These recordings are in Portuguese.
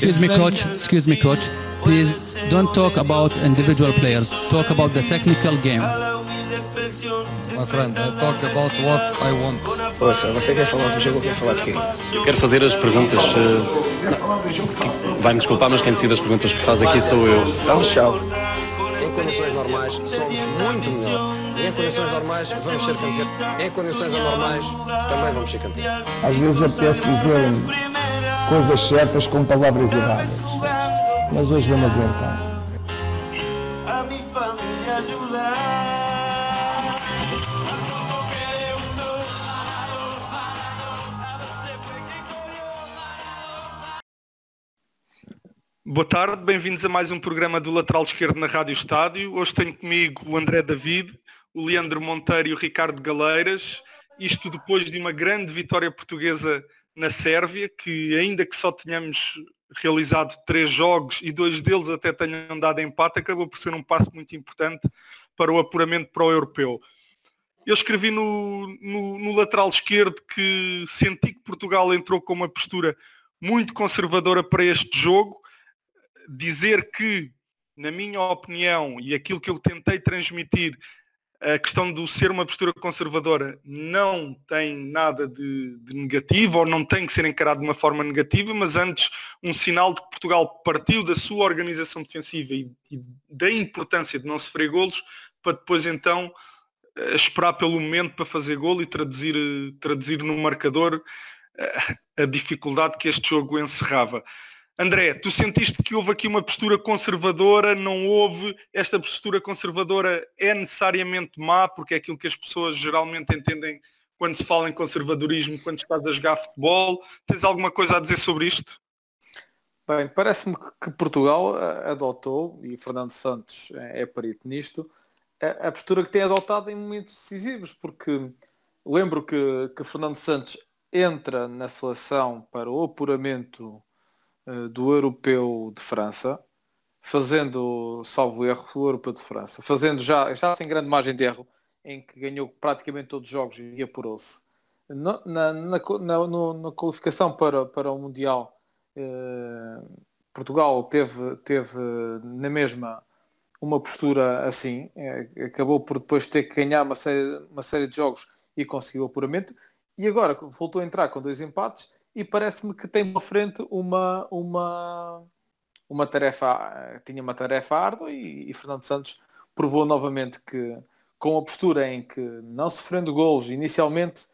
Excuse me, coach. Excuse me, coach. Please don't talk about individual players. Talk about the technical game. My friend, I talk about what I want. Ouça, você quer falar do jogo ou quer falar de quê? Eu quero fazer as perguntas. eh, Vai-me desculpar, mas quem decide as perguntas que faz aqui sou eu. Então, tchau. Em condições normais, somos muito melhor. E em condições normais, vamos ser campeões. Em condições anormais, também vamos ser campeões. Às vezes apetece dizer coisas certas com palavras erradas. Mas hoje vamos aguentar. a. Boa tarde, bem-vindos a mais um programa do Lateral Esquerdo na Rádio Estádio. Hoje tenho comigo o André David, o Leandro Monteiro e o Ricardo Galeiras. Isto depois de uma grande vitória portuguesa na Sérvia, que ainda que só tenhamos realizado três jogos e dois deles até tenham dado empate, acabou por ser um passo muito importante para o apuramento para o europeu. Eu escrevi no, no, no lateral esquerdo que senti que Portugal entrou com uma postura muito conservadora para este jogo, dizer que, na minha opinião, e aquilo que eu tentei transmitir, a questão do ser uma postura conservadora não tem nada de, de, negativo ou não tem que ser encarado de uma forma negativa, mas antes um sinal de que Portugal partiu da sua organização defensiva e, e da importância de não sofrer golos para depois então eh, esperar pelo momento para fazer golo e traduzir, eh, traduzir no marcador eh, a dificuldade que este jogo encerrava. André, tu sentiste que houve aqui uma postura conservadora, não houve, esta postura conservadora é necessariamente má, porque é aquilo que as pessoas geralmente entendem quando se fala em conservadorismo, quando estás a jogar futebol. Tens alguma coisa a dizer sobre isto? Bem, parece-me que Portugal adotou, e Fernando Santos é perito nisto, a postura que tem adotado em momentos decisivos, porque lembro que, que Fernando Santos entra na seleção para o apuramento do Europeu de França, fazendo, salvo erro, o Europeu de França, fazendo já, já sem grande margem de erro, em que ganhou praticamente todos os jogos e apurou-se. Na, na, na, na, qualificação para, para o Mundial, eh, Portugal teve, teve na mesma uma postura assim, eh, acabou por depois ter que ganhar uma série, uma série de jogos e conseguiu o apuramento, e agora voltou a entrar com dois empates e parece-me que tem à frente uma, uma, uma tarefa, tinha uma tarefa árdua e, e, Fernando Santos provou novamente que com a postura em que não sofrendo gols inicialmente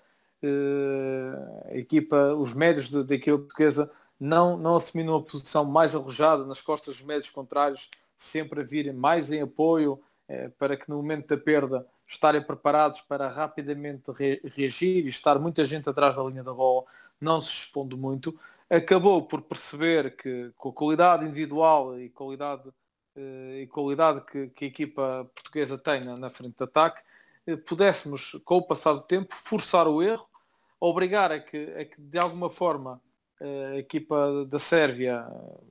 eh, a equipa, os médios da equipa portuguesa não, não assumindo uma posição mais arrojada nas costas dos médios contrários, sempre a virem mais em apoio eh, para que no momento da perda estarem preparados para rapidamente re reagir e estar muita gente atrás da linha da bola não se expondo muito, acabou por perceber que com a qualidade individual e qualidade, eh, e qualidade que, que, a equipa portuguesa tem na, frente de ataque, eh, pudéssemos, com o passar do tempo, forçar o erro, obrigar a que, a que de alguma forma eh, a equipa da Sérvia,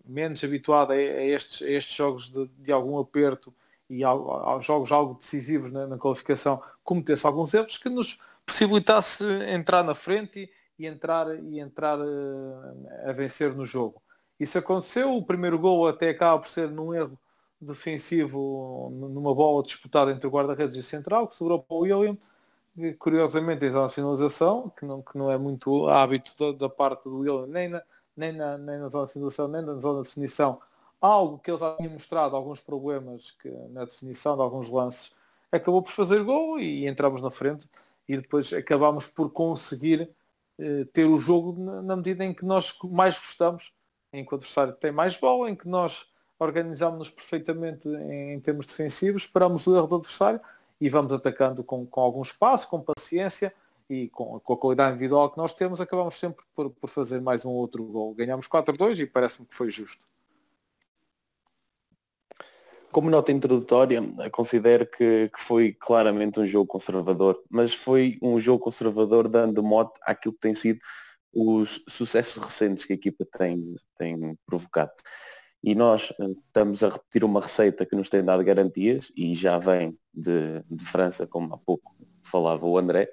menos habituada a, estes, a estes jogos de, de, algum aperto e aos jogos algo decisivos na, na, qualificação, cometesse alguns erros que nos possibilitasse entrar na frente e entrar, e entrar uh, a vencer no jogo. Isso aconteceu, o primeiro gol até acaba por ser num erro defensivo, numa bola disputada entre o guarda-redes e o central, que sobrou para o William, e, curiosamente zona de finalização, que não, que não é muito hábito da, da parte do William, nem na, nem, na, nem na zona de finalização, nem na zona de definição, algo que ele já tinha mostrado alguns problemas que, na definição de alguns lances, acabou por fazer gol e entramos na frente e depois acabámos por conseguir eh, ter o jogo na medida em que nós mais gostamos, em que o adversário tem mais bola, em que nós organizamos-nos perfeitamente em, termos defensivos, esperamos o erro do adversário e vamos atacando com, com algum espaço, com paciência e com, com, a qualidade individual que nós temos, acabamos sempre por, por fazer mais um outro gol. Ganhamos 4-2 e parece-me que foi justo. Como nota introdutória, considero que, que, foi claramente um jogo conservador, mas foi um jogo conservador dando mote àquilo que tem sido os sucessos recentes que a equipa tem, tem provocado. E nós eh, estamos a repetir uma receita que nos tem dado garantias e já vem de, de França, como há pouco falava o André,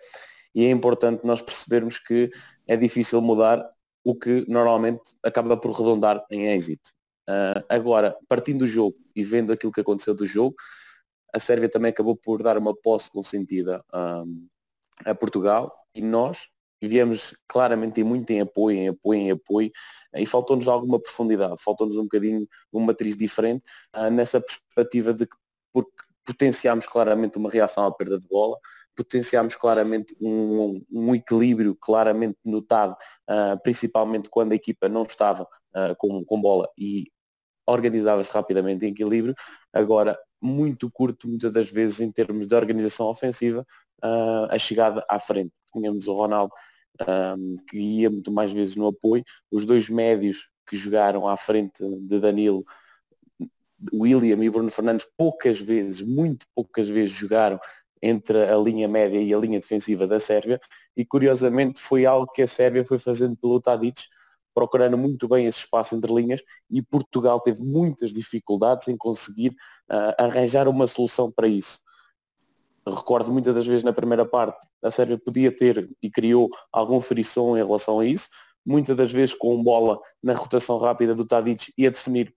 e é importante nós percebermos que é difícil mudar o que normalmente acaba por redondar em êxito. Uh, agora, partindo do jogo e vendo aquilo que aconteceu do jogo, a Sérvia também acabou por dar uma posse consentida um, a Portugal. E nós viemos claramente muito em apoio, em apoio, em apoio. E faltou-nos alguma profundidade, faltou-nos um bocadinho uma matriz diferente uh, nessa perspectiva de que porque potenciámos claramente uma reação à perda de bola, potenciámos claramente um, um equilíbrio claramente notado, uh, principalmente quando a equipa não estava uh, com, com bola e organizava-se rapidamente em equilíbrio. Agora, muito curto, muitas das vezes, em termos de organização ofensiva, uh, a chegada à frente. Tínhamos o Ronaldo, um, que ia muito mais vezes no apoio, os dois médios que jogaram à frente de Danilo, William e Bruno Fernandes, poucas vezes, muito poucas vezes jogaram entre a linha média e a linha defensiva da Sérvia e curiosamente foi algo que a Sérvia foi fazendo pelo Tadic, procurando muito bem esse espaço entre linhas e Portugal teve muitas dificuldades em conseguir uh, arranjar uma solução para isso. Recordo muitas das vezes na primeira parte a Sérvia podia ter e criou algum frição em relação a isso, muitas das vezes com bola na rotação rápida do Tadic e a definir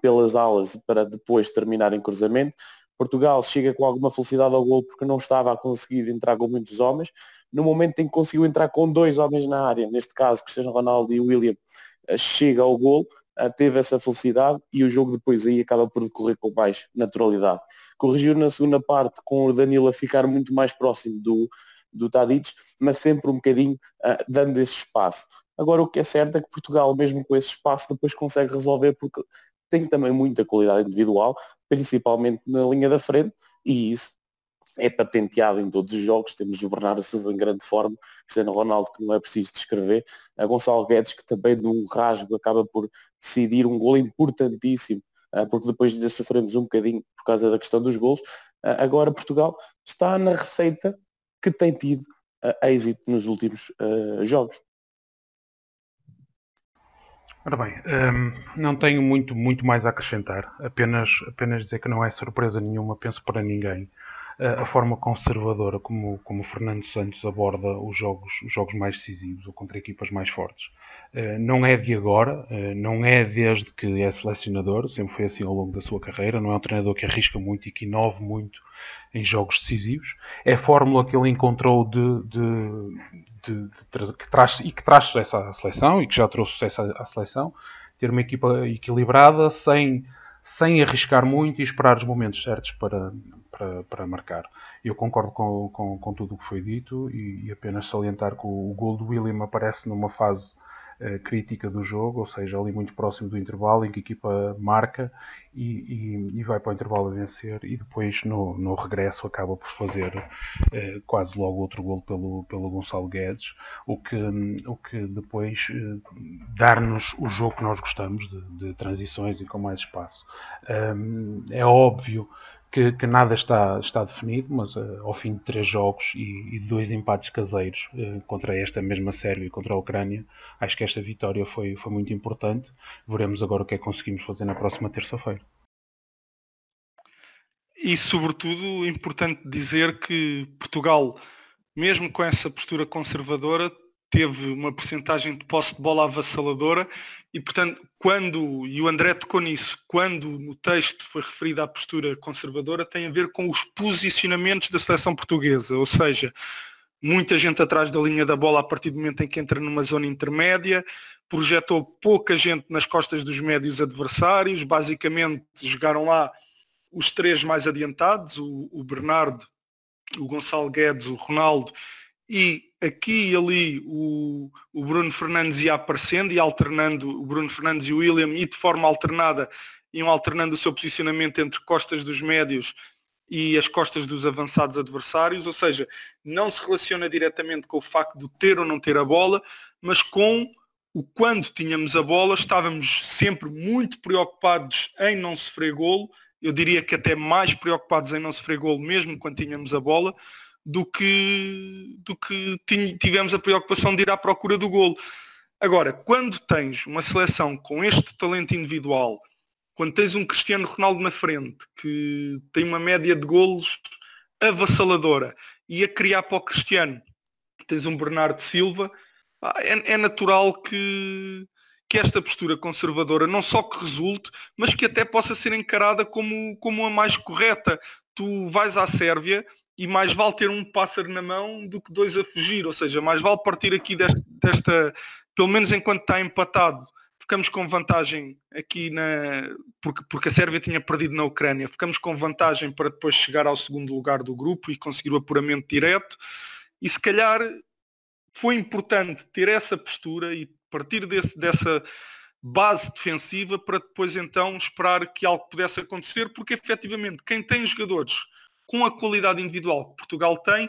pelas alas para depois terminar em cruzamento, Portugal chega com alguma felicidade ao gol porque não estava a conseguir entrar com muitos homens. No momento em que conseguiu entrar com dois homens na área, neste caso Cristiano Ronaldo e William, eh, chega ao gol, eh, teve essa felicidade e o jogo depois aí acaba por decorrer com mais naturalidade. Corrigiu na segunda parte com o Danilo a ficar muito mais próximo do, do Tadic, mas sempre um bocadinho uh, dando esse espaço. Agora o que é certo é que Portugal, mesmo com esse espaço, depois consegue resolver porque tem também muita qualidade individual, principalmente na linha da frente, e isso é patenteado em todos os jogos. Temos o Bernardo Silva em grande forma, Cristiano Ronaldo, que não é preciso descrever, a Gonçalo Guedes, que também num rasgo acaba por decidir um gol importantíssimo, ah, porque depois ainda sofremos um bocadinho por causa da questão dos gols. Ah, agora Portugal está na receita que tem tido ah, êxito nos últimos jogos. Ora bem, hum, não tenho muito, muito mais a acrescentar, apenas, apenas dizer que não é surpresa nenhuma, penso para ninguém, a forma conservadora como, como Fernando Santos aborda os jogos, os jogos mais decisivos ou contra equipas mais fortes. Eh, não é de agora, eh, não é desde que é selecionador, sempre foi assim ao longo da sua carreira, não é um treinador que arrisca muito e que inove muito em jogos decisivos. É a fórmula que ele encontrou de, de, de, de que traz, e que traz sucesso à seleção e que já trouxe sucesso à seleção. Ter uma equipa equilibrada, sem, sem arriscar muito e esperar os momentos certos para, para, para marcar. Eu concordo com, com, com tudo o que foi dito e, e apenas salientar que o, o gol do William aparece numa fase crítica do jogo, ou seja, ali muito próximo do intervalo, em que a equipa marca e, e, e vai para o intervalo a vencer e depois no, no regresso acaba por fazer uh, quase logo outro gol pelo, pelo Gonçalo Guedes, o que, o que depois uh, dar-nos o jogo que nós gostamos de, de transições e com mais espaço. Um, é óbvio que, que, nada está, está definido, mas uh, ao fim de três jogos e, e dois empates caseiros uh, contra esta mesma Sérvia e contra a Ucrânia, acho que esta vitória foi, foi muito importante. Veremos agora o que é que conseguimos fazer na próxima terça-feira. E, sobretudo, importante dizer que Portugal, mesmo com essa postura conservadora, teve uma porcentagem de posse de bola avassaladora e, portanto, quando, e o André tocou nisso, quando no texto foi referida à postura conservadora, tem a ver com os posicionamentos da seleção portuguesa, ou seja, muita gente atrás da linha da bola a partir do momento em que entra numa zona intermédia, projetou pouca gente nas costas dos médios adversários, basicamente jogaram lá os três mais adiantados, o, o Bernardo, o Gonçalo Guedes, o Ronaldo e aqui e ali o, o, Bruno Fernandes ia aparecendo e alternando o Bruno Fernandes e o William e de forma alternada iam alternando o seu posicionamento entre costas dos médios e as costas dos avançados adversários, ou seja, não se relaciona diretamente com o facto de ter ou não ter a bola, mas com o quando tínhamos a bola, estávamos sempre muito preocupados em não sofrer golo, eu diria que até mais preocupados em não sofrer golo mesmo quando tínhamos a bola, do que, do que tivemos a preocupação de ir à procura do golo. Agora, quando tens uma seleção com este talento individual, quando tens um Cristiano Ronaldo na frente, que tem uma média de golos avassaladora, e a criar para o Cristiano, tens um Bernardo Silva, é, é natural que, que esta postura conservadora não só que resulte, mas que até possa ser encarada como, como a mais correta. Tu vais à Sérvia e mais vale ter um pássaro na mão do que dois a fugir, ou seja, mais vale partir aqui desta, desta pelo menos enquanto está empatado, ficamos com vantagem aqui na. Porque, porque a Sérvia tinha perdido na Ucrânia, ficamos com vantagem para depois chegar ao segundo lugar do grupo e conseguir o apuramento direto. E se calhar foi importante ter essa postura e partir desse, dessa base defensiva para depois então esperar que algo pudesse acontecer, porque efetivamente quem tem jogadores com a qualidade individual que Portugal tem,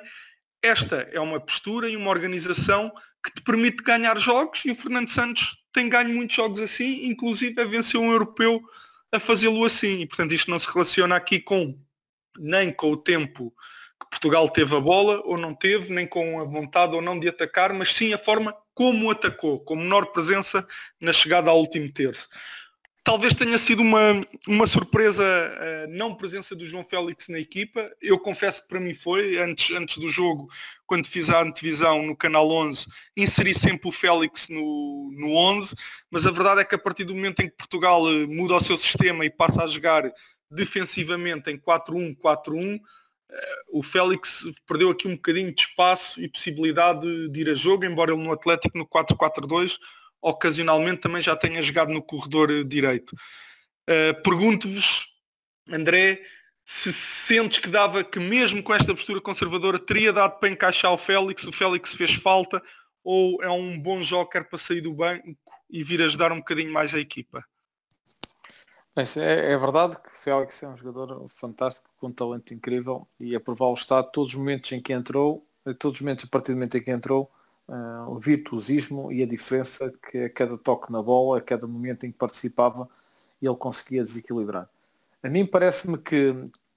esta é uma postura e uma organização que te permite ganhar jogos e o Fernando Santos tem ganho muitos jogos assim, inclusive é vencer um europeu a fazê-lo assim. E portanto isto não se relaciona aqui com nem com o tempo que Portugal teve a bola ou não teve, nem com a vontade ou não de atacar, mas sim a forma como atacou, com menor presença na chegada ao último terço. Talvez tenha sido uma, uma surpresa a não presença do João Félix na equipa. Eu confesso que para mim foi, antes, antes do jogo, quando fiz a antevisão no Canal 11, inseri sempre o Félix no, no 11, mas a verdade é que a partir do momento em que Portugal eh, muda o seu sistema e passa a jogar defensivamente em 4-1-4-1, eh, o Félix perdeu aqui um bocadinho de espaço e possibilidade de, de ir a jogo, embora ele no Atlético no 4-4-2 ocasionalmente também já tenha jogado no corredor direito. Uh, Pergunto-vos, André, se sentes que dava que mesmo com esta postura conservadora teria dado para encaixar o Félix, o Félix fez falta, ou é um bom joker para sair do banco e vir ajudar um bocadinho mais a equipa? É, é, verdade que Félix é um jogador fantástico, com um talento incrível e a provar o estado todos os momentos em que entrou, todos os momentos a partir do momento em que entrou, uh, o virtuosismo e a diferença que a cada toque na bola, a cada momento em que participava, ele conseguia desequilibrar. A mim parece-me que,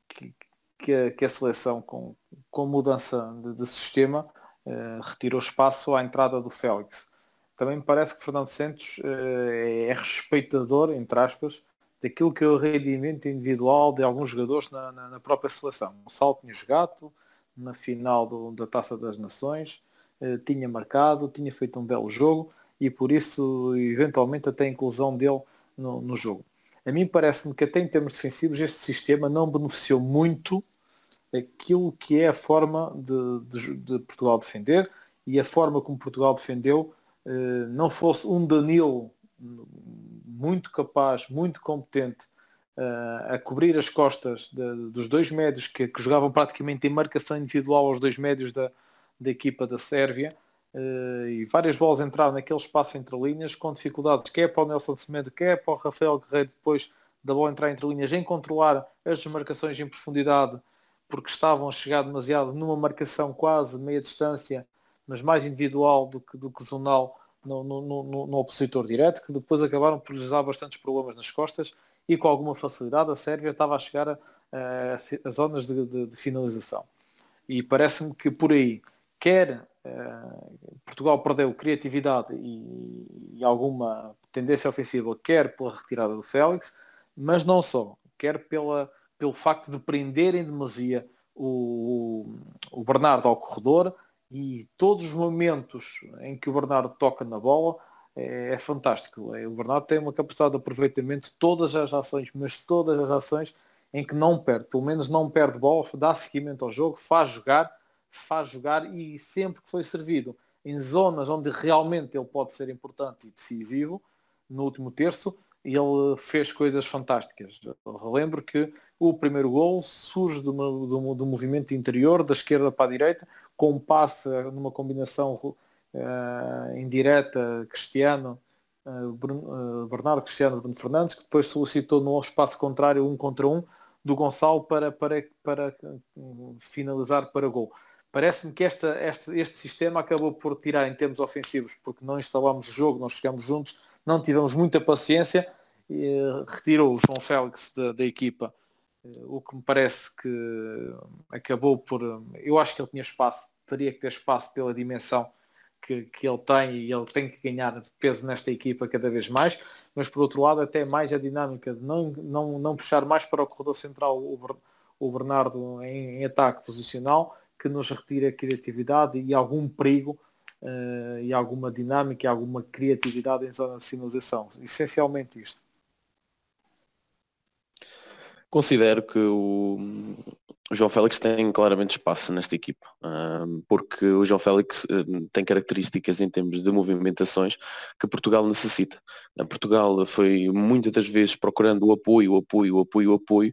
que, que, a, que, a, seleção, com, com mudança de, de sistema, uh, retirou espaço à entrada do Félix. Também me parece que Fernando Santos uh, é respeitador, entre aspas, daquilo que é o rendimento individual de alguns jogadores na, na, na própria seleção. O Salto jogado na final do, da Taça das Nações, tinha marcado, tinha feito um belo jogo e por isso eventualmente até a inclusão dele no, no jogo. A mim parece-me que até em termos defensivos este sistema não beneficiou muito aquilo que é a forma de, de, de Portugal defender e a forma como Portugal defendeu eh, não fosse um Danilo muito capaz, muito competente uh, a cobrir as costas de, dos dois médios que, que, jogavam praticamente em marcação individual aos dois médios da, da equipa da Sérvia uh, e várias bolas entraram naquele espaço entre linhas com dificuldades, quer para o Nelson Semedo, quer para o Rafael Guerreiro depois da bola entrar entre linhas, em controlar as desmarcações em profundidade, porque estavam a chegar demasiado numa marcação quase meia distância, mas mais individual do que, do que zonal no, no, no, no opositor direto, que depois acabaram por lhes dar bastantes problemas nas costas e com alguma facilidade a Sérvia estava a chegar a, a, a zonas de, de, de finalização. E parece-me que por aí quer uh, Portugal perdeu criatividade e, e, alguma tendência ofensiva, quer pela retirada do Félix, mas não só, quer pela, pelo facto de prenderem demasia o, o Bernardo ao corredor e todos os momentos em que o Bernardo toca na bola é, é fantástico. É, o Bernardo tem uma capacidade de aproveitamento de todas as ações, mas todas as ações em que não perde, pelo menos não perde bola, dá seguimento ao jogo, faz jogar faz jogar e sempre que foi servido em zonas onde realmente ele pode ser importante e decisivo, no último terço, ele fez coisas fantásticas. Eu lembro que o primeiro gol surge do, do, do, movimento interior, da esquerda para a direita, com um passe numa combinação uh, indireta Cristiano, uh, Bruno, uh, Bernardo Cristiano Bruno Fernandes, que depois solicitou no espaço contrário um contra um do Gonçalo para, para, para finalizar para gol. Parece-me que esta, este, este sistema acabou por tirar em termos ofensivos, porque não instalámos o jogo, não chegamos juntos, não tivemos muita paciência, e, uh, retirou o João Félix da, da equipa, uh, o que me parece que acabou por. eu acho que ele tinha espaço, teria que ter espaço pela dimensão que, que ele tem e ele tem que ganhar peso nesta equipa cada vez mais, mas por outro lado até mais a dinâmica de não, não, não puxar mais para o corredor central o, o Bernardo em, em ataque posicional que nos retira a criatividade e algum perigo uh, e alguma dinâmica e alguma criatividade em zona de finalização. Essencialmente isto. Considero que o, o João Félix tem claramente espaço nesta equipa, porque o João Félix tem características em termos de movimentações que Portugal necessita. Portugal foi muitas das vezes procurando o apoio, o apoio, o apoio, o apoio,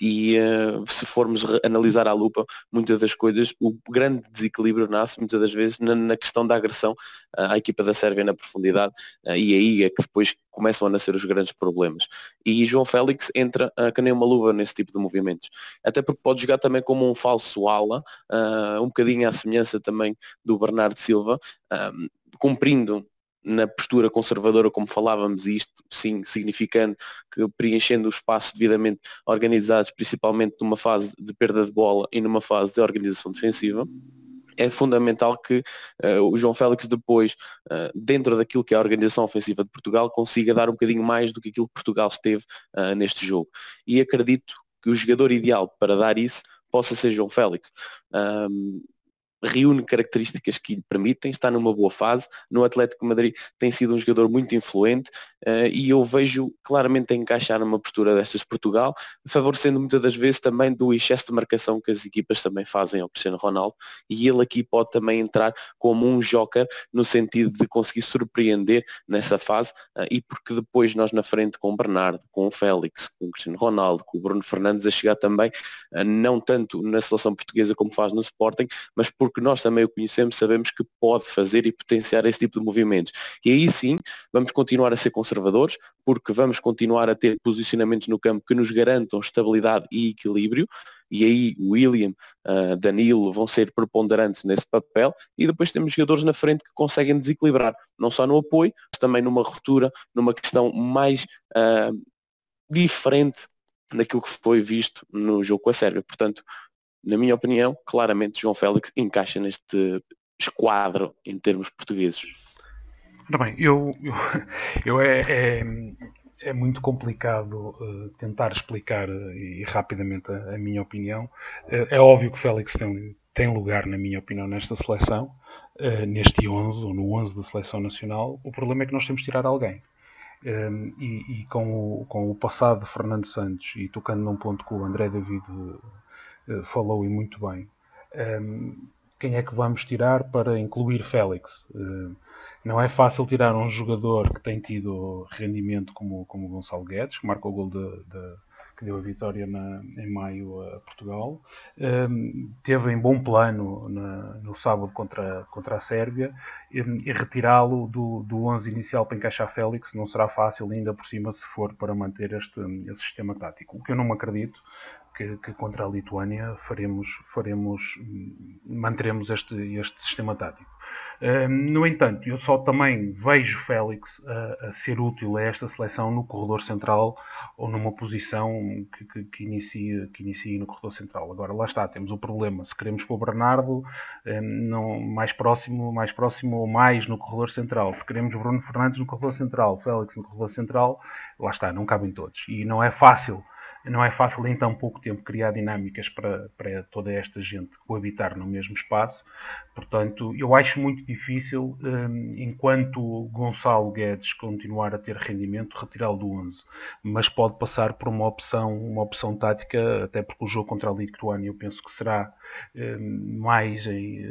e ah, se formos analisar à lupa muitas das coisas, o grande desequilíbrio nasce muitas das vezes na, questão da agressão à equipa da Sérvia na profundidade, ah, e aí é que depois começam a nascer os grandes problemas. E João Félix entra uh, que nem uma luva nesse tipo de movimentos. Até porque pode jogar também como um falso ala, uh, um bocadinho à semelhança também do Bernardo Silva, uh, cumprindo na postura conservadora, como falávamos, isto sim significando que preenchendo o espaço devidamente organizados, principalmente numa fase de perda de bola e numa fase de organização defensiva é fundamental que uh, o João Félix depois, uh, dentro daquilo que é a organização ofensiva de Portugal, consiga dar um bocadinho mais do que aquilo que Portugal esteve uh, neste jogo. E acredito que o jogador ideal para dar isso possa ser João Félix. Um, reúne características que lhe permitem, está numa boa fase. No Atlético Madrid tem sido um jogador muito influente uh, e eu vejo claramente a encaixar numa postura destas de Portugal, favorecendo muitas das vezes também do excesso de marcação que as equipas também fazem ao Cristiano Ronaldo e ele aqui pode também entrar como um joker no sentido de conseguir surpreender nessa fase uh, e porque depois nós na frente com o Bernardo, com o Félix, com o Cristiano Ronaldo, com o Bruno Fernandes a chegar também, uh, não tanto na seleção portuguesa como faz no Sporting, mas por porque nós também o conhecemos, sabemos que pode fazer e potenciar esse tipo de movimentos. E aí sim, vamos continuar a ser conservadores, porque vamos continuar a ter posicionamentos no campo que nos garantam estabilidade e equilíbrio, e aí William, uh, Danilo vão ser preponderantes nesse papel, e depois temos jogadores na frente que conseguem desequilibrar, não só no apoio, mas também numa ruptura, numa questão mais uh, diferente daquilo que foi visto no jogo com a Sérvia. Portanto, na minha opinião, claramente João Félix encaixa neste esquadro em termos portugueses. Ora bem, eu, eu, eu é, é, é, muito complicado uh, tentar explicar uh, e rapidamente a, a minha opinião. Uh, é óbvio que Félix tem, tem lugar, na minha opinião, nesta seleção, neste 11 ou no 11 da seleção nacional. O problema é que nós temos de tirar alguém. Um, ehm, e, e com, o, com o passado de Fernando Santos e tocando num ponto que o André David falou e muito bem. Ehm, quem é que vamos tirar para incluir Félix? Uh, não é fácil tirar um jogador que tem tido rendimento como, como Gonçalo Guedes, que marcou o gol de, de, que deu a vitória na, em maio a Portugal. Um, ehm, teve em bom plano na, no sábado contra, contra a Sérvia e, e retirá-lo do, do 11 inicial para encaixar Félix não será fácil, ainda por cima, se for para manter este, este sistema tático. O que eu não me acredito que, que, contra a Lituânia faremos, faremos manteremos este, este sistema tático. No entanto, eu só também vejo Félix a, a, ser útil a esta seleção no corredor central ou numa posição que, que, que, inicie, que inicie no corredor central. Agora, lá está, temos o problema. Se queremos pôr Bernardo não, mais, próximo, mais próximo ou mais no corredor central, se queremos Bruno Fernandes no corredor central, Félix no corredor central, lá está, não cabem todos. E não é fácil não é fácil em tão pouco tempo criar dinâmicas para, para toda esta gente coabitar no mesmo espaço. Portanto, eu acho muito difícil, um, enquanto Gonçalo Guedes continuar a ter rendimento, retirá-lo do 11. Mas pode passar por uma opção, uma opção tática, até porque o jogo contra a Lituânia eu penso que será um, mais,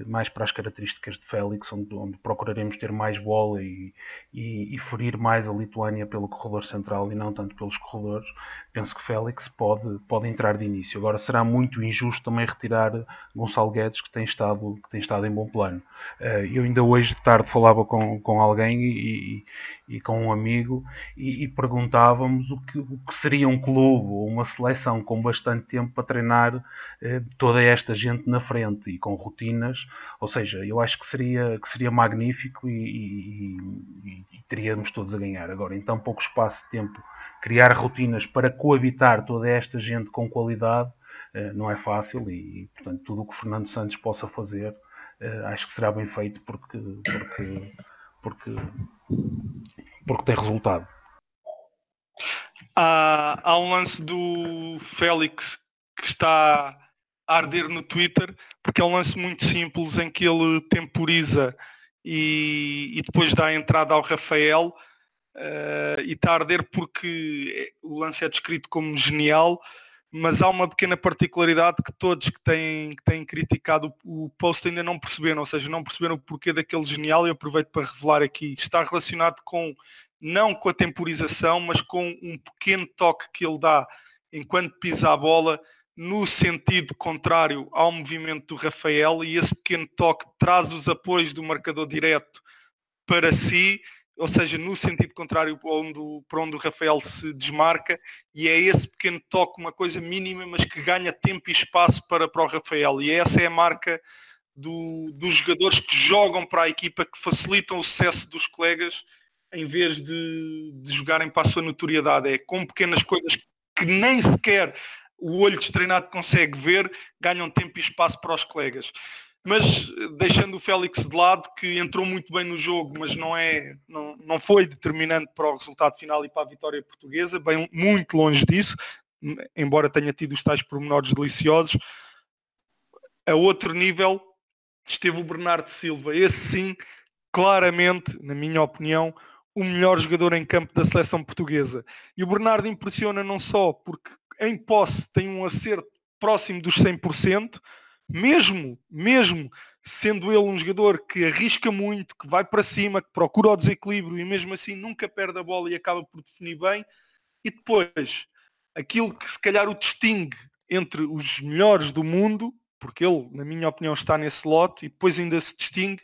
mais para as características de Félix, onde, onde procuraremos ter mais bola e, e, e ferir mais a Lituânia pelo corredor central e não tanto pelos corredores. Penso que Félix Félix pode, pode entrar de início. Agora será muito injusto também retirar Gonçalo Guedes, que tem estado, que tem estado em bom plano. Eh, eu ainda hoje de tarde falava com, com alguém e, e, e com um amigo e, e perguntávamos o que, o que, seria um clube ou uma seleção com bastante tempo para treinar eh, toda esta gente na frente e com rotinas. Ou seja, eu acho que seria, que seria magnífico e, e teríamos todos a ganhar. Agora, em tão pouco espaço de tempo criar rotinas para coabitar toda esta gente com qualidade eh, não é fácil e, portanto, tudo o que Fernando Santos possa fazer eh, acho que será bem feito porque, porque, porque, porque tem resultado. Há, há um lance do Félix que está a arder no Twitter, porque é um lance muito simples em que ele temporiza e, e depois dá a entrada ao Rafael uh, e está a arder porque o lance é descrito como genial, mas há uma pequena particularidade que todos que têm, que têm criticado o, post ainda não perceberam, ou seja, não perceberam o porquê daquele genial e aproveito para revelar aqui. Está relacionado com, não com a temporização, mas com um pequeno toque que ele dá enquanto pisa a bola no sentido contrário ao movimento do Rafael e esse pequeno toque traz os apoios do marcador direto para si, ou seja, no sentido contrário para onde, para onde o Rafael se desmarca e é esse pequeno toque, uma coisa mínima, mas que ganha tempo e espaço para, para o Rafael. E essa é a marca do, dos jogadores que jogam para a equipa, que facilitam o sucesso dos colegas em vez de, de jogarem para a sua notoriedade. É com pequenas coisas que nem sequer o olho destreinado consegue ver, ganham tempo e espaço para os colegas. Mas deixando o Félix de lado, que entrou muito bem no jogo, mas não, é, não, não foi determinante para o resultado final e para a vitória portuguesa, bem muito longe disso, embora tenha tido os tais pormenores deliciosos. A outro nível esteve o Bernardo Silva. Esse sim, claramente, na minha opinião, o melhor jogador em campo da seleção portuguesa. E o Bernardo impressiona não só porque em posse tem um acerto próximo dos 100%, mesmo, mesmo sendo ele um jogador que arrisca muito, que vai para cima, que procura o desequilíbrio e mesmo assim nunca perde a bola e acaba por definir bem. E depois, aquilo que se calhar o distingue entre os melhores do mundo, porque ele, na minha opinião, está nesse lote, e depois ainda se distingue,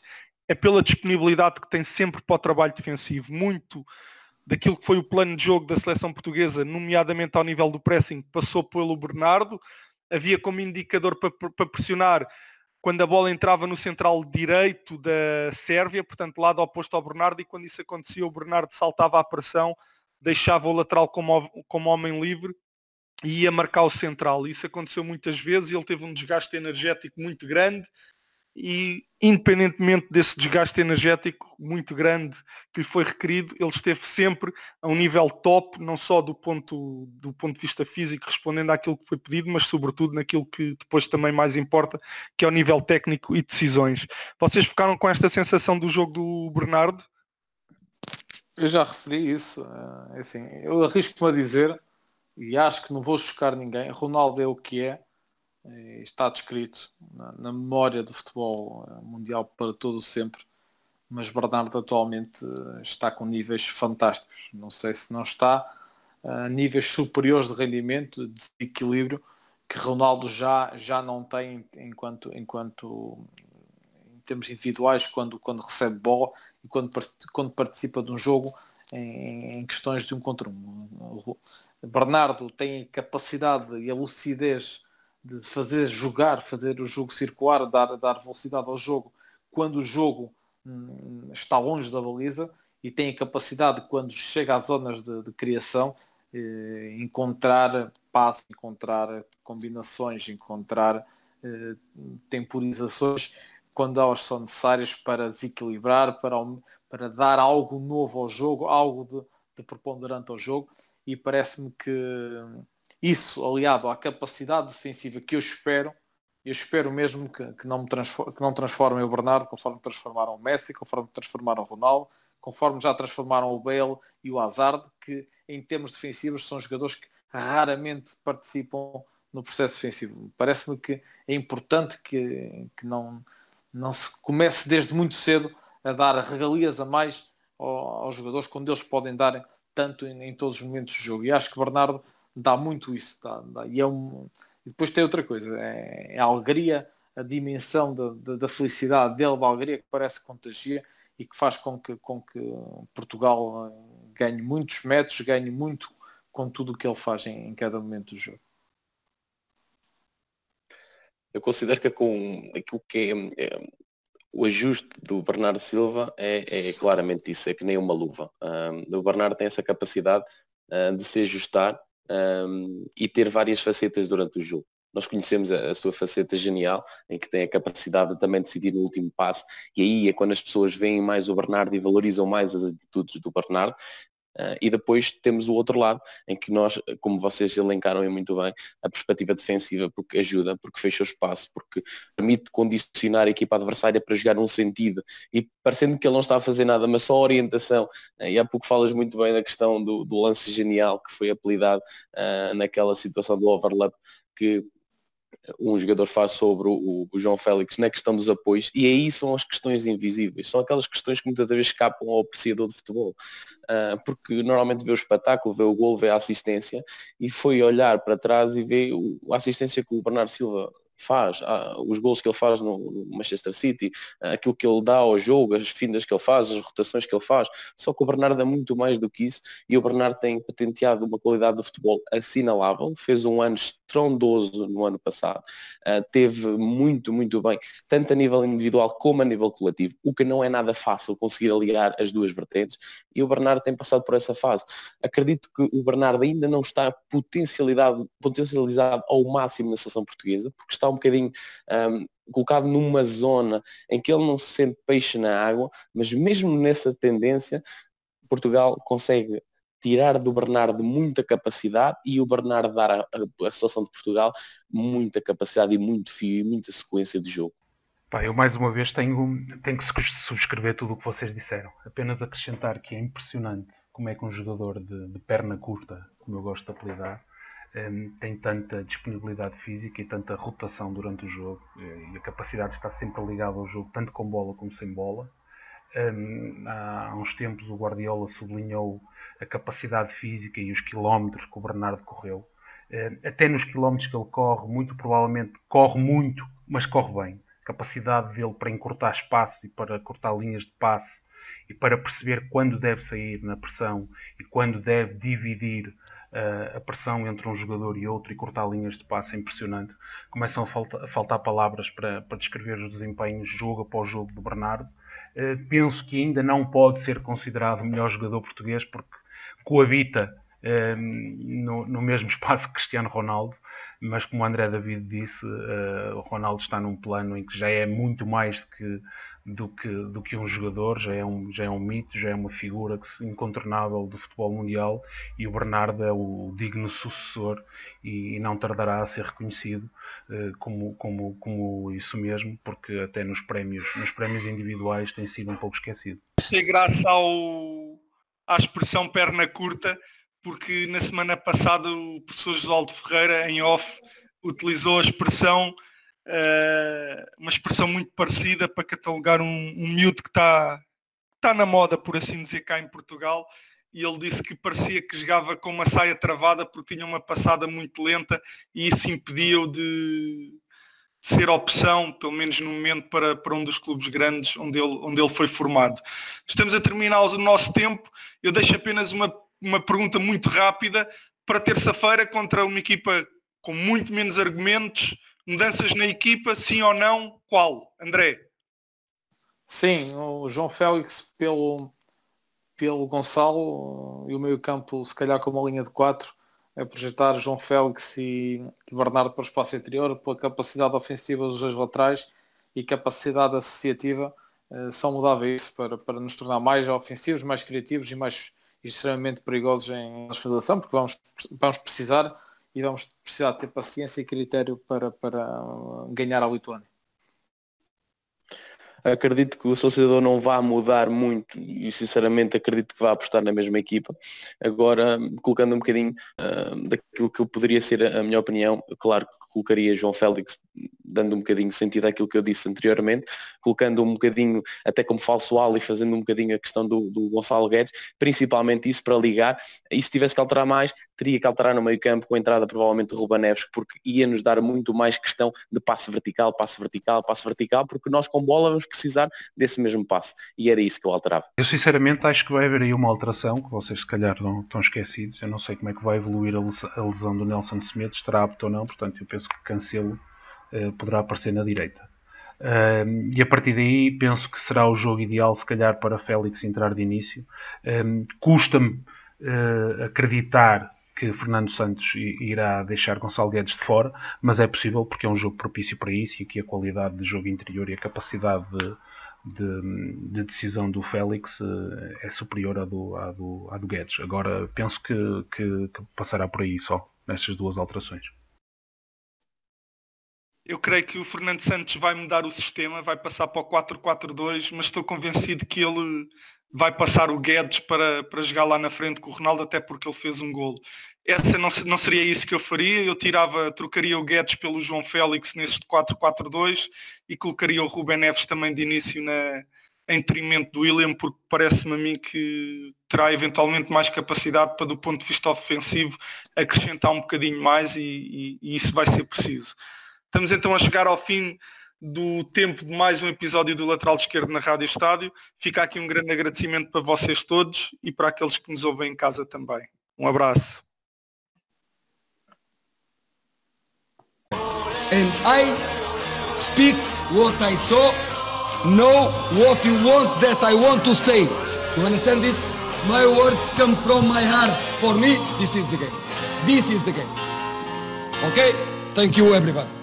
é pela disponibilidade que tem sempre para o trabalho defensivo. Muito daquilo que foi o plano de jogo da seleção portuguesa, nomeadamente ao nível do pressing, passou pelo Bernardo. Havia como indicador para, para pressionar quando a bola entrava no central direito da Sérvia, portanto lado oposto ao Bernardo, e quando isso acontecia o Bernardo saltava à pressão, deixava o lateral como, como homem livre e ia marcar o central. Isso aconteceu muitas vezes, ele teve um desgaste energético muito grande, e independentemente desse desgaste energético muito grande que lhe foi requerido, ele esteve sempre a um nível top, não só do ponto, do ponto de vista físico, respondendo àquilo que foi pedido, mas sobretudo naquilo que depois também mais importa, que é o nível técnico e decisões. Vocês ficaram com esta sensação do jogo do Bernardo? Eu já referi isso. É assim, eu arrisco-me a dizer, e acho que não vou chocar ninguém, Ronaldo é o que é, está descrito na, na, memória do futebol eh, mundial para todo sempre, mas Bernardo atualmente eh, está com níveis fantásticos. Não sei se não está a níveis superiores de rendimento, de equilíbrio, que Ronaldo já, já não tem enquanto, enquanto em termos individuais quando, quando recebe bola e quando, quando participa de um jogo em, em questões de um contra um. Bernardo tem a capacidade e a lucidez de fazer jogar, fazer o jogo circular, dar, dar velocidade ao jogo quando o jogo hum, está longe da baliza e tem a capacidade quando chega às zonas de, de criação eh, encontrar passos, encontrar combinações, encontrar eh, temporizações quando elas são necessárias para desequilibrar, para, para dar algo novo ao jogo, algo de, de preponderante ao jogo. E parece-me que isso aliado à capacidade defensiva que eu espero, eu espero mesmo que, que não, me que não transformem o Bernardo conforme transformaram o Messi, conforme transformaram o Ronaldo, conforme já transformaram o Bale e o Hazard, que em termos defensivos são jogadores que raramente participam no processo defensivo. Parece-me que é importante que, que não, não se comece desde muito cedo a dar regalias a mais aos jogadores quando eles podem dar tanto em, em todos os momentos do jogo. E acho que Bernardo dá muito isso. Dá, dá, e, é um, e depois tem outra coisa, é, é a alegria, a dimensão da, da, da, felicidade dele, da alegria que parece contagia e que faz com que, com que Portugal eh, ganhe muitos metros, ganhe muito com tudo o que ele faz em, em cada momento do jogo. Eu considero que com aquilo que é, é o ajuste do Bernardo Silva é, é, claramente isso, é que nem uma luva. Um, o Bernardo tem essa capacidade uh, de se ajustar um, e ter várias facetas durante o jogo. Nós conhecemos a, a, sua faceta genial, em que tem a capacidade de também decidir o último passo, e aí é quando as pessoas veem mais o Bernardo e valorizam mais as atitudes do Bernardo. Uh, e depois temos o outro lado, em que nós, como vocês elencaram muito bem, a perspectiva defensiva porque ajuda, porque fecha o espaço, porque permite condicionar a equipa adversária para jogar num sentido. E parecendo que ele não está a fazer nada, mas só orientação. Uh, e há pouco falas muito bem da questão do, do lance genial que foi apelidado uh, naquela situação do overlap que um jogador faz sobre o, o, João Félix na questão dos apoios e aí são as questões invisíveis, são aquelas questões que muitas vezes escapam ao apreciador de futebol, uh, porque normalmente vê o espetáculo, vê o gol, vê a assistência e foi olhar para trás e vê a assistência que o Bernardo Silva faz, ah, os gols que ele faz no, Manchester City, ah, aquilo que ele dá ao jogo, as findas que ele faz, as rotações que ele faz. Só que o Bernardo é muito mais do que isso e o Bernardo tem patenteado uma qualidade de futebol assinalável, fez um ano estrondoso no ano passado, uh, teve muito, muito bem, tanto a nível individual como a nível coletivo, o que não é nada fácil conseguir aliar as duas vertentes e o Bernardo tem passado por essa fase. Acredito que o Bernardo ainda não está potencializado, potencializado ao máximo na seleção portuguesa, porque está um bocadinho um, colocado numa zona em que ele não se sente peixe na água, mas mesmo nessa tendência, Portugal consegue tirar do Bernardo muita capacidade e o Bernardo dar à, seleção de Portugal muita capacidade e muito fio e muita sequência de jogo. Pá, eu mais uma vez tenho, tenho que subscrever tudo o que vocês disseram. Apenas acrescentar que é impressionante como é que um jogador de, de perna curta, como eu gosto de apelidar, um, tem tanta disponibilidade física e tanta rotação durante o jogo eh, e a capacidade de estar sempre ligado ao jogo, tanto com bola como sem bola. Um, há uns tempos o Guardiola sublinhou a capacidade física e os quilómetros que o Bernardo correu. Um, até nos quilómetros que ele corre, muito provavelmente corre muito, mas corre bem capacidade dele para encurtar espaço e para cortar linhas de passe e para perceber quando deve sair na pressão e quando deve dividir uh, a pressão entre um jogador e outro e cortar linhas de passe é impressionante. Começam a, falta, a faltar palavras para, para, descrever os desempenhos jogo após jogo do Bernardo. Uh, penso que ainda não pode ser considerado o melhor jogador português porque coabita uh, no, no mesmo espaço que Cristiano Ronaldo mas como o André David disse, uh, o Ronaldo está num plano em que já é muito mais do que, do que, do que um jogador, já é um, já é um mito, já é uma figura incontornável do futebol mundial e o Bernardo é o digno sucessor e, e não tardará a ser reconhecido uh, como, como, como isso mesmo, porque até nos prémios, nos prémios individuais tem sido um pouco esquecido. E graças ao, à expressão perna curta, porque na semana passada o professor Josualdo Ferreira, em off, utilizou a expressão, uh, uma expressão muito parecida para catalogar um, um miúdo que está tá na moda, por assim dizer, cá em Portugal, e ele disse que parecia que jogava com uma saia travada porque tinha uma passada muito lenta e isso impedia-o de, de, ser opção, pelo menos no momento, para, para um dos clubes grandes onde ele, onde ele foi formado. Estamos a terminar o nosso tempo, eu deixo apenas uma uma pergunta muito rápida para terça-feira contra uma equipa com muito menos argumentos. Mudanças na equipa, sim ou não? Qual? André? Sim, o João Félix pelo, pelo Gonçalo e o meio campo se calhar com uma linha de 4 é projetar João Félix e Bernardo para o espaço interior, pela capacidade ofensiva dos dois laterais e capacidade associativa, eh, são mudáveis para, para nos tornar mais ofensivos, mais criativos e mais extremamente perigosos em federação, porque vamos, vamos precisar e vamos precisar ter paciência e critério para, para ganhar a Lituânia. Acredito que o associador não vá mudar muito e sinceramente acredito que vá apostar na mesma equipa. Agora, colocando um bocadinho uh, daquilo que poderia ser a minha opinião, claro que colocaria João Félix dando um bocadinho sentido àquilo que eu disse anteriormente, colocando um bocadinho até como falso ala e fazendo um bocadinho a questão do, do Gonçalo Guedes, principalmente isso para ligar, e se tivesse que alterar mais, teria que alterar no meio campo com a entrada provavelmente do Ruba Neves, porque ia nos dar muito mais questão de passe vertical, passe vertical, passe vertical, porque nós com bola vamos precisar desse mesmo passe, e era isso que eu alterava. Eu sinceramente acho que vai haver aí uma alteração, que vocês se calhar não estão esquecidos, eu não sei como é que vai evoluir a lesão do Nelson Smith, estará apto ou não, portanto eu penso que Cancelo eh, poderá aparecer na direita. Um, e a partir daí penso que será o jogo ideal, se calhar, para Félix entrar de início. Um, Custa-me uh, acreditar que Fernando Santos irá deixar Gonçalo Guedes de fora, mas é possível porque é um jogo propício para isso e aqui a qualidade de jogo interior e a capacidade de, de, de decisão do Félix é superior à do, à do, à do Guedes. Agora penso que, que, que passará por aí só, nestas duas alterações. Eu creio que o Fernando Santos vai mudar o sistema, vai passar para o 4-4-2, mas estou convencido que ele vai passar o Guedes para, para jogar lá na frente com o Ronaldo, até porque ele fez um golo. Essa não, não seria isso que eu faria, eu tirava, trocaria o Guedes pelo João Félix neste 4-4-2 e colocaria o Ruben Neves também de início na, em detrimento do William, porque parece-me a mim que terá eventualmente mais capacidade para, do ponto de vista ofensivo, acrescentar um bocadinho mais e, e, e isso vai ser preciso. Estamos então a chegar ao fim do tempo de mais um episódio do Lateral Esquerdo na Rádio Estádio. Fica aqui um grande agradecimento para vocês todos e para aqueles que nos ouvem em casa também. Um abraço. And I speak what I saw, know what you want that I want to say. You understand this? My words come from my heart. For me, this is the game. This is the game. Okay? Thank you everybody.